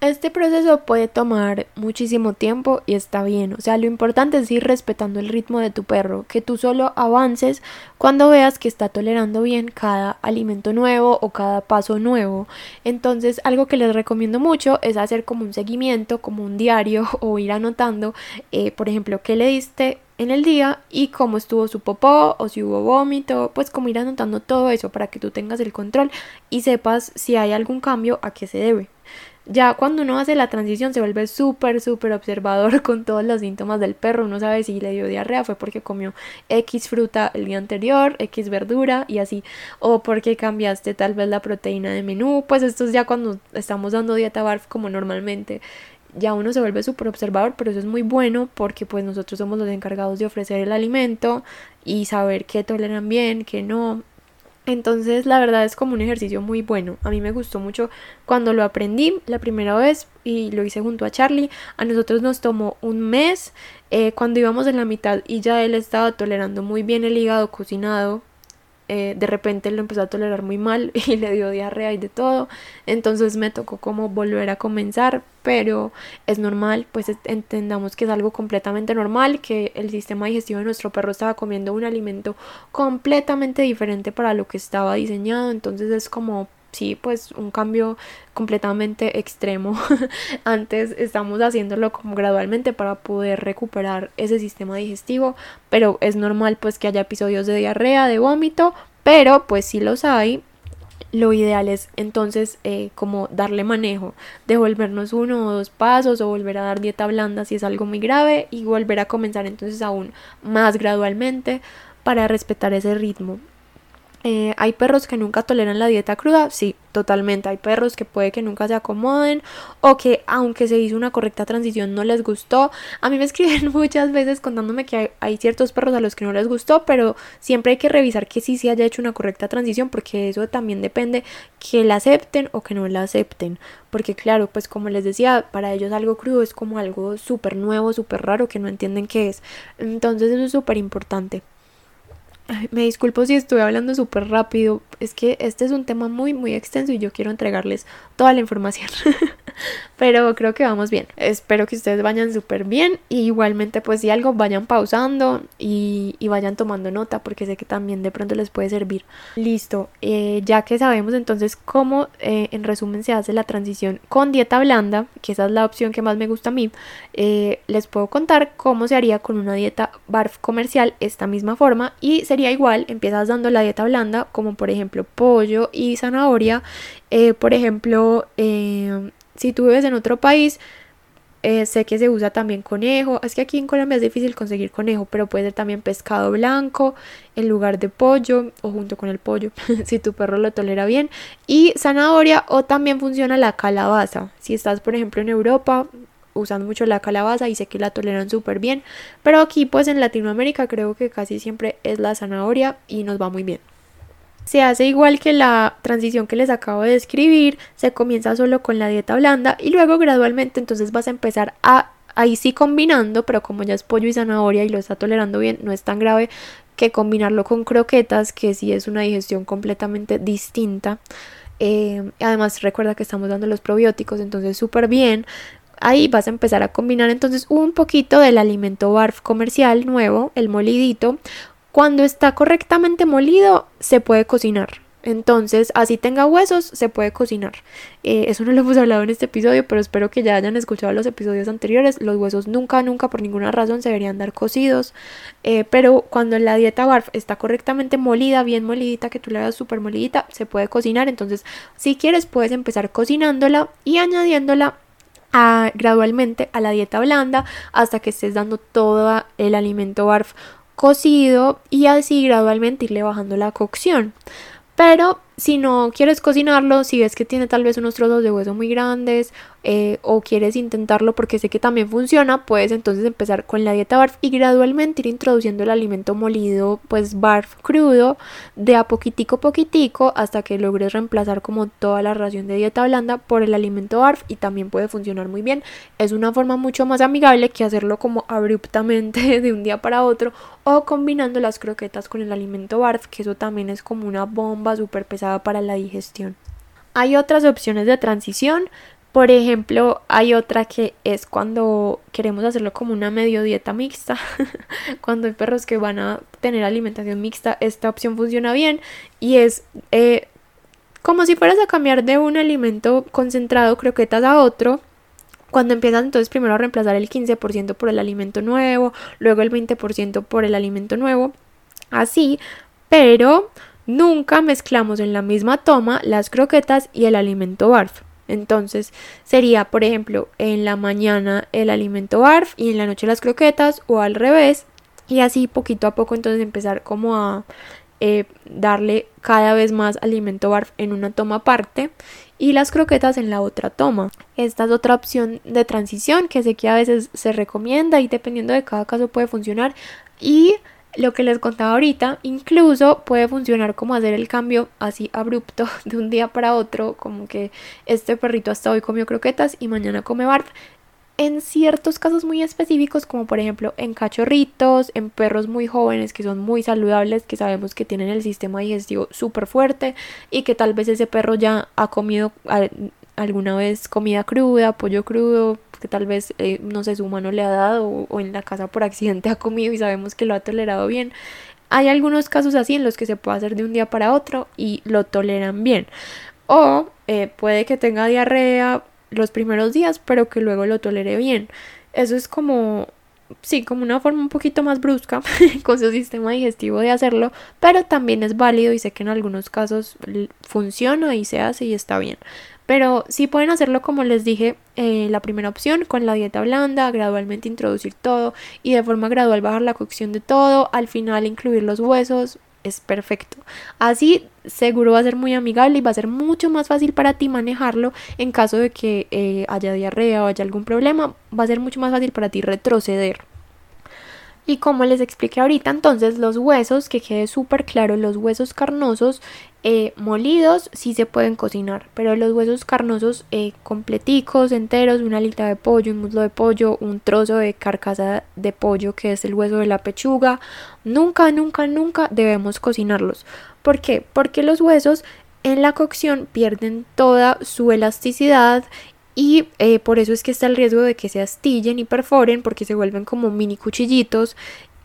Este proceso puede tomar muchísimo tiempo y está bien. O sea, lo importante es ir respetando el ritmo de tu perro, que tú solo avances cuando veas que está tolerando bien cada alimento nuevo o cada paso nuevo. Entonces, algo que les recomiendo mucho es hacer como un seguimiento, como un diario o ir anotando, eh, por ejemplo, qué le diste en el día y cómo estuvo su popó o si hubo vómito, pues como ir anotando todo eso para que tú tengas el control y sepas si hay algún cambio a qué se debe. Ya cuando uno hace la transición se vuelve súper, súper observador con todos los síntomas del perro. Uno sabe si le dio diarrea fue porque comió X fruta el día anterior, X verdura y así. O porque cambiaste tal vez la proteína de menú. Pues esto es ya cuando estamos dando dieta BARF como normalmente. Ya uno se vuelve súper observador, pero eso es muy bueno porque pues nosotros somos los encargados de ofrecer el alimento y saber qué toleran bien, qué no. Entonces la verdad es como un ejercicio muy bueno. A mí me gustó mucho cuando lo aprendí la primera vez y lo hice junto a Charlie. A nosotros nos tomó un mes eh, cuando íbamos en la mitad y ya él estaba tolerando muy bien el hígado cocinado eh, de repente lo empezó a tolerar muy mal y le dio diarrea y de todo. Entonces me tocó como volver a comenzar, pero es normal, pues entendamos que es algo completamente normal, que el sistema digestivo de nuestro perro estaba comiendo un alimento completamente diferente para lo que estaba diseñado. Entonces es como sí, pues un cambio completamente extremo. Antes estamos haciéndolo como gradualmente para poder recuperar ese sistema digestivo, pero es normal pues que haya episodios de diarrea, de vómito, pero pues si los hay. Lo ideal es entonces eh, como darle manejo, devolvernos uno o dos pasos o volver a dar dieta blanda si es algo muy grave y volver a comenzar entonces aún más gradualmente para respetar ese ritmo. Eh, hay perros que nunca toleran la dieta cruda, sí, totalmente. Hay perros que puede que nunca se acomoden o que aunque se hizo una correcta transición no les gustó. A mí me escriben muchas veces contándome que hay, ciertos perros a los que no les gustó, pero siempre hay que revisar que sí se haya hecho una correcta transición porque eso también depende que la acepten o que no la acepten. Porque claro, pues como les decía, para ellos algo crudo es como algo súper nuevo, súper raro que no entienden qué es. Entonces eso es súper importante me disculpo si estoy hablando súper rápido, es que este es un tema muy muy extenso y yo quiero entregarles toda la información. Pero creo que vamos bien. Espero que ustedes vayan súper bien y igualmente pues si algo vayan pausando y, vayan tomando nota porque sé que también de pronto les puede servir. Listo, eh, ya que sabemos entonces cómo eh, en resumen se hace la transición con dieta blanda, que esa es la opción que más me gusta a mí, eh, les puedo contar cómo se haría con una dieta BARF comercial esta misma forma y sería igual, empiezas dando la dieta blanda como por ejemplo pollo y zanahoria, por ejemplo si tú vives en otro país, eh, sé que se usa también conejo. Es que aquí en Colombia es difícil conseguir conejo, pero puede ser también pescado blanco en lugar de pollo o junto con el pollo, si tu perro lo tolera bien. Y zanahoria o también funciona la calabaza. Si estás, por ejemplo, en Europa, usan mucho la calabaza y sé que la toleran súper bien. Pero aquí, pues en Latinoamérica, creo que casi siempre es la zanahoria y nos va muy bien. Se hace igual que la transición que les acabo de describir, se comienza solo con la dieta blanda y luego gradualmente entonces vas a empezar a ahí sí combinando, pero como ya es pollo y zanahoria y lo está tolerando bien, no es tan grave que combinarlo con croquetas, que sí es una digestión completamente distinta. Eh, además recuerda que estamos dando los probióticos, entonces súper bien. Ahí vas a empezar a combinar entonces un poquito del alimento BARF comercial nuevo, el molidito, cuando está correctamente molido, se puede cocinar. Entonces, así tenga huesos, se puede cocinar. Eh, eso no lo hemos hablado en este episodio, pero espero que ya hayan escuchado los episodios anteriores. Los huesos nunca, nunca, por ninguna razón, se deberían dar cocidos. Eh, pero cuando la dieta BARF está correctamente molida, bien molidita, que tú la hagas súper molidita, se puede cocinar. Entonces, si quieres, puedes empezar cocinándola y añadiéndola gradualmente a la dieta blanda hasta que estés dando todo el alimento BARF cocido y así gradualmente irle bajando la cocción. Pero si no quieres cocinarlo, si ves que tiene tal vez unos trozos de hueso muy grandes eh, o quieres intentarlo porque sé que también funciona, puedes entonces empezar con la dieta BARF y gradualmente ir introduciendo el alimento molido, pues BARF crudo, de a poquitico poquitico hasta que logres reemplazar como toda la ración de dieta blanda por el alimento BARF y también puede funcionar muy bien. Es una forma mucho más amigable que hacerlo como abruptamente de un día para otro o combinando las croquetas con el alimento BARF, que eso también es como una bomba súper pesada para la digestión. Hay otras opciones de transición, por ejemplo, hay otra que es cuando queremos hacerlo como una medio dieta mixta. cuando hay perros que van a tener alimentación mixta, esta opción funciona bien y es eh, como si fueras a cambiar de un alimento concentrado, croquetas, a otro. Cuando empiezas entonces primero a reemplazar el 15% por el alimento nuevo, luego el 20% por el alimento nuevo, así, pero Nunca mezclamos en la misma toma las croquetas y el alimento BARF. Entonces sería, por ejemplo, en la mañana el alimento BARF y en la noche las croquetas o al revés. Y así poquito a poco entonces empezar como a eh, darle cada vez más alimento BARF en una toma aparte y las croquetas en la otra toma. Esta es otra opción de transición que sé que a veces se recomienda y dependiendo de cada caso puede funcionar. Y lo que les contaba ahorita, incluso puede funcionar como hacer el cambio así abrupto de un día para otro, como que este perrito hasta hoy comió croquetas y mañana come barf. En ciertos casos muy específicos, como por ejemplo en cachorritos, en perros muy jóvenes que son muy saludables, que sabemos que tienen el sistema digestivo súper fuerte y que tal vez ese perro ya ha comido alguna vez comida cruda, pollo crudo, que tal vez, eh, no sé, su humano le ha dado o, en la casa por accidente ha comido y sabemos que lo ha tolerado bien. Hay algunos casos así en los que se puede hacer de un día para otro y lo toleran bien. O eh, puede que tenga diarrea los primeros días, pero que luego lo tolere bien. Eso es como, sí, como una forma un poquito más brusca con su sistema digestivo de hacerlo, pero también es válido y sé que en algunos casos funciona y se hace y está bien. Pero sí pueden hacerlo como les dije, eh, la primera opción con la dieta blanda, gradualmente introducir todo y de forma gradual bajar la cocción de todo, al final incluir los huesos, es perfecto. Así seguro va a ser muy amigable y va a ser mucho más fácil para ti manejarlo en caso de que eh, haya diarrea o haya algún problema, va a ser mucho más fácil para ti retroceder. Y como les expliqué ahorita, entonces los huesos, que quede súper claro, los huesos carnosos eh, molidos sí se pueden cocinar, pero los huesos carnosos eh, completicos, enteros, una alita de pollo, un muslo de pollo, un trozo de carcasa de pollo que es el hueso de la pechuga, nunca, nunca, nunca debemos cocinarlos. ¿Por qué? Porque los huesos en la cocción pierden toda su elasticidad y eh, por eso es que está el riesgo de que se astillen y perforen porque se vuelven como mini cuchillitos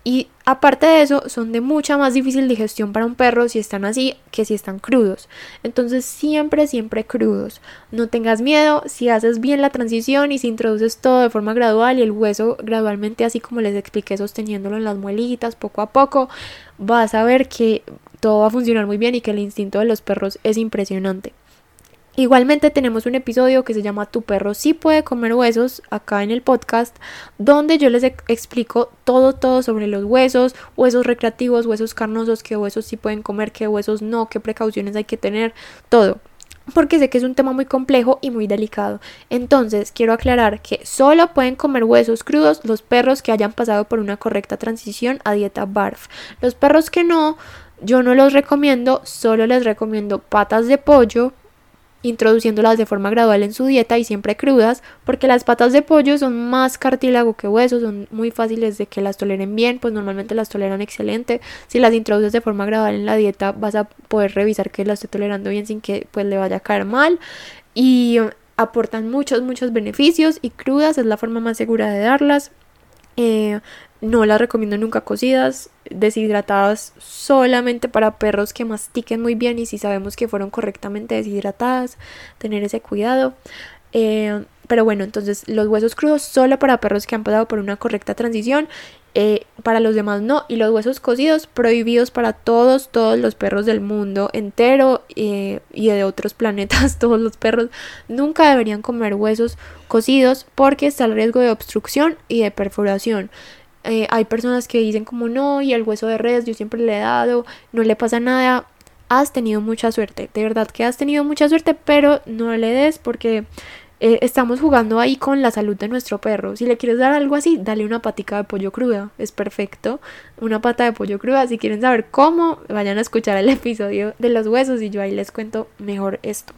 y aparte de eso son de mucha más difícil digestión para un perro si están así que si están crudos. Entonces siempre, siempre crudos. No tengas miedo si haces bien la transición y si introduces todo de forma gradual y el hueso gradualmente así como les expliqué sosteniéndolo en las muelitas poco a poco, vas a ver que todo va a funcionar muy bien y que el instinto de los perros es impresionante. Igualmente tenemos un episodio que se llama Tu perro sí puede comer huesos acá en el podcast donde yo les explico todo todo sobre los huesos, huesos recreativos, huesos carnosos, qué huesos sí pueden comer, qué huesos no, qué precauciones hay que tener, todo porque sé que es un tema muy complejo y muy delicado. Entonces, quiero aclarar que solo pueden comer huesos crudos los perros que hayan pasado por una correcta transición a dieta BARF. Los perros que no, yo no los recomiendo, solo les recomiendo patas de pollo, introduciéndolas de forma gradual en su dieta y siempre crudas, porque las patas de pollo son más cartílago que hueso, son muy fáciles de que las toleren bien, pues normalmente las toleran excelente. Si las introduces de forma gradual en la dieta, vas a poder revisar que las esté tolerando bien sin que pues le vaya a caer mal y aportan muchos muchos beneficios y crudas es la forma más segura de darlas. Eh, no las recomiendo nunca cocidas, deshidratadas solamente para perros que mastiquen muy bien y si sabemos que fueron correctamente deshidratadas, tener ese cuidado. Eh, pero bueno, entonces los huesos crudos solo para perros que han pasado por una correcta transición eh, para los demás no. Y los huesos cocidos prohibidos para todos, todos los perros del mundo entero eh, y de otros planetas, todos los perros nunca deberían comer huesos cocidos porque está el riesgo de obstrucción y de perforación. Eh, hay personas que dicen como no, y el hueso de res yo siempre le he dado, no le pasa nada. Has tenido mucha suerte, de verdad que has tenido mucha suerte, pero no le des porque eh, estamos jugando ahí con la salud de nuestro perro. Si le quieres dar algo así, dale una patica de pollo cruda. Es perfecto. Una pata de pollo cruda. Si quieren saber cómo, vayan a escuchar el episodio de los huesos y yo ahí les cuento mejor esto.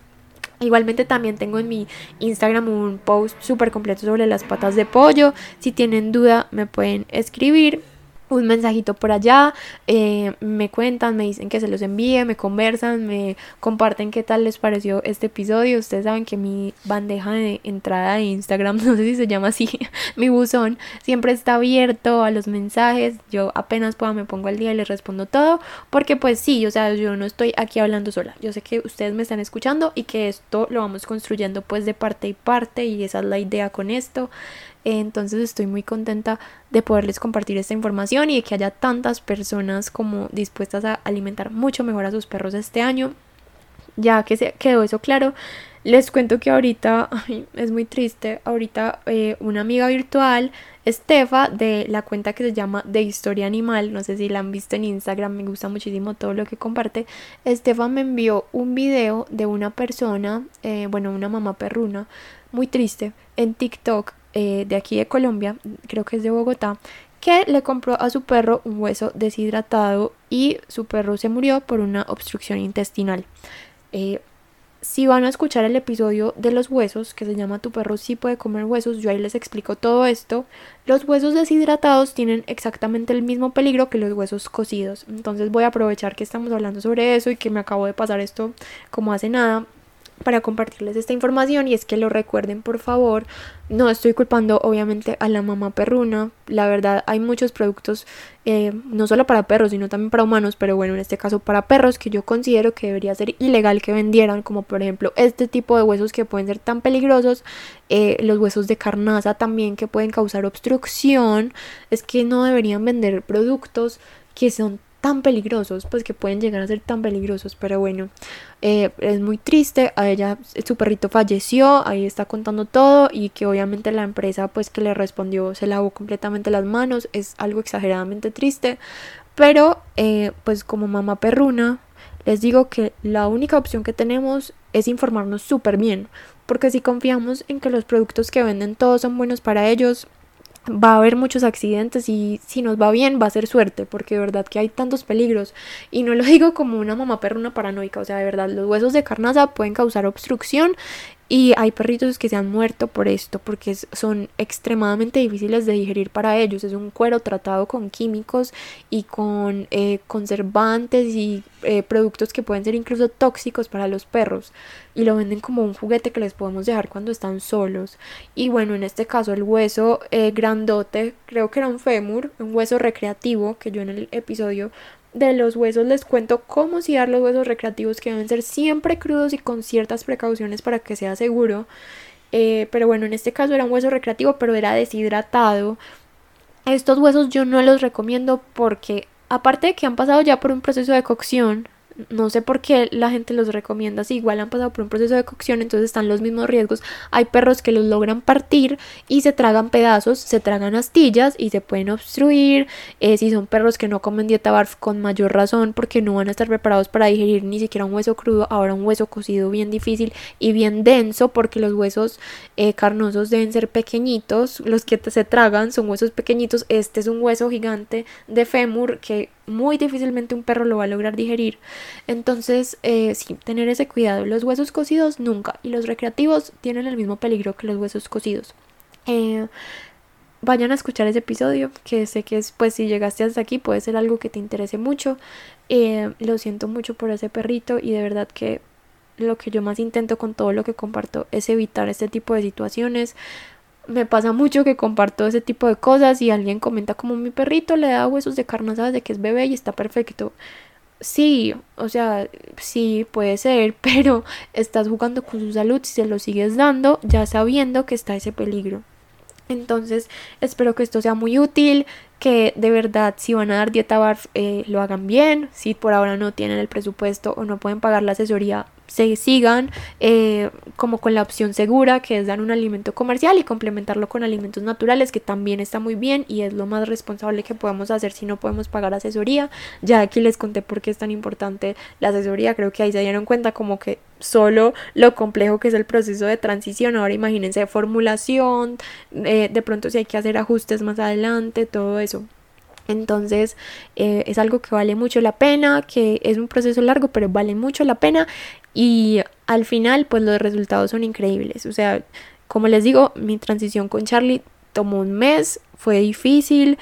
Igualmente también tengo en mi Instagram un post súper completo sobre las patas de pollo. Si tienen duda me pueden escribir un mensajito por allá, eh, me cuentan, me dicen que se los envíe, me conversan, me comparten qué tal les pareció este episodio. Ustedes saben que mi bandeja de entrada de Instagram, no sé si se llama así, mi buzón, siempre está abierto a los mensajes. Yo apenas pueda me pongo al día y les respondo todo, porque pues sí, o sea, yo no estoy aquí hablando sola. Yo sé que ustedes me están escuchando y que esto lo vamos construyendo pues de parte y parte y esa es la idea con esto. Entonces estoy muy contenta de poderles compartir esta información y de que haya tantas personas como dispuestas a alimentar mucho mejor a sus perros este año. Ya que se quedó eso claro, les cuento que ahorita, es muy triste, ahorita eh, una amiga virtual, Estefa, de la cuenta que se llama De Historia Animal, no sé si la han visto en Instagram, me gusta muchísimo todo lo que comparte, Estefa me envió un video de una persona, eh, bueno, una mamá perruna, muy triste, en TikTok, eh, de aquí de Colombia, creo que es de Bogotá, que le compró a su perro un hueso deshidratado y su perro se murió por una obstrucción intestinal. Eh, si van a escuchar el episodio de los huesos, que se llama Tu perro sí puede comer huesos, yo ahí les explico todo esto. Los huesos deshidratados tienen exactamente el mismo peligro que los huesos cocidos. Entonces voy a aprovechar que estamos hablando sobre eso y que me acabo de pasar esto como hace nada para compartirles esta información y es que lo recuerden por favor. No estoy culpando obviamente a la mamá perruna. La verdad hay muchos productos eh, no solo para perros sino también para humanos, pero bueno en este caso para perros que yo considero que debería ser ilegal que vendieran como por ejemplo este tipo de huesos que pueden ser tan peligrosos. Eh, los huesos de carnaza también que pueden causar obstrucción. Es que no deberían vender productos que son tan peligrosos, pues que pueden llegar a ser tan peligrosos, pero bueno, eh, es muy triste, a ella su perrito falleció, ahí está contando todo y que obviamente la empresa pues que le respondió se lavó completamente las manos, es algo exageradamente triste, pero eh, pues como mamá perruna les digo que la única opción que tenemos es informarnos súper bien, porque si confiamos en que los productos que venden todos son buenos para ellos, va a haber muchos accidentes y si nos va bien va a ser suerte porque de verdad que hay tantos peligros. Y no lo digo como una mamá perruna paranoica o sea de verdad los huesos de carnaza pueden causar obstrucción y hay perritos que se han muerto por esto, porque son extremadamente difíciles de digerir para ellos. Es un cuero tratado con químicos y con eh, conservantes y eh, productos que pueden ser incluso tóxicos para los perros. Y lo venden como un juguete que les podemos dejar cuando están solos. Y bueno, en este caso el hueso eh, grandote, creo que era un fémur, un hueso recreativo, que yo en el episodio de los huesos les cuento cómo dar los huesos recreativos que deben ser siempre crudos y con ciertas precauciones para que sea seguro. Eh, pero bueno, en este caso era un hueso recreativo, pero era deshidratado. Estos huesos yo no los recomiendo porque aparte de que han pasado ya por un proceso de cocción, no sé por qué la gente los recomienda si igual han pasado por un proceso de cocción, entonces están los mismos riesgos. Hay perros que los logran partir y se tragan pedazos, se tragan astillas y se pueden obstruir. Eh, si son perros que no comen dieta barf con mayor razón porque no van a estar preparados para digerir ni siquiera un hueso crudo, ahora un hueso cocido bien difícil y bien denso porque los huesos eh, carnosos deben ser pequeñitos, los que se tragan son huesos pequeñitos, este es un hueso gigante de fémur que muy difícilmente un perro lo va a lograr digerir. Entonces, eh, sí, tener ese cuidado. Los huesos cocidos nunca. Y los recreativos tienen el mismo peligro que los huesos cocidos. Eh, vayan a escuchar ese episodio, que sé que es, pues si llegaste hasta aquí puede ser algo que te interese mucho. Eh, lo siento mucho por ese perrito y de verdad que lo que yo más intento con todo lo que comparto es evitar este tipo de situaciones me pasa mucho que comparto ese tipo de cosas y alguien comenta como mi perrito le da huesos de carne de que es bebé y está perfecto. Sí, o sea, sí puede ser, pero estás jugando con su salud si se lo sigues dando ya sabiendo que está ese peligro. Entonces, espero que esto sea muy útil, que de verdad si van a dar dieta BARF eh, lo hagan bien, si por ahora no tienen el presupuesto o no pueden pagar la asesoría, se sigan eh, como con la opción segura que es dar un alimento comercial y complementarlo con alimentos naturales que también está muy bien y es lo más responsable que podemos hacer si no podemos pagar asesoría. Ya aquí les conté por qué es tan importante la asesoría. Creo que ahí se dieron cuenta como que solo lo complejo que es el proceso de transición. Ahora imagínense formulación eh, de pronto si hay que hacer ajustes más adelante todo eso entonces eh, es algo que vale mucho la pena, que es un proceso largo, pero vale mucho la pena y al final pues los resultados son increíbles. O sea, como les digo, mi transición con Charlie tomó un mes, fue difícil,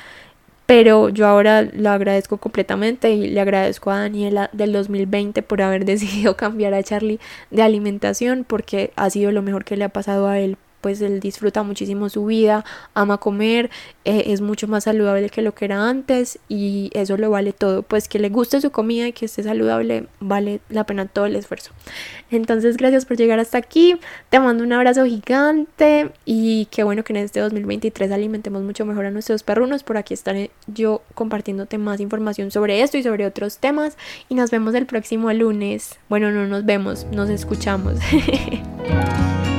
pero yo ahora lo agradezco completamente y le agradezco a Daniela del 2020 por haber decidido cambiar a Charlie de alimentación porque ha sido lo mejor que le ha pasado a él pues él disfruta muchísimo su vida, ama comer, eh, es mucho más saludable que lo que era antes y eso lo vale todo, pues que le guste su comida y que esté saludable vale la pena todo el esfuerzo. Entonces gracias por llegar hasta aquí, te mando un abrazo gigante y qué bueno que en este 2023 alimentemos mucho mejor a nuestros perrunos, por aquí estaré yo compartiéndote más información sobre esto y sobre otros temas. Y nos vemos el próximo lunes, bueno no nos vemos, nos escuchamos.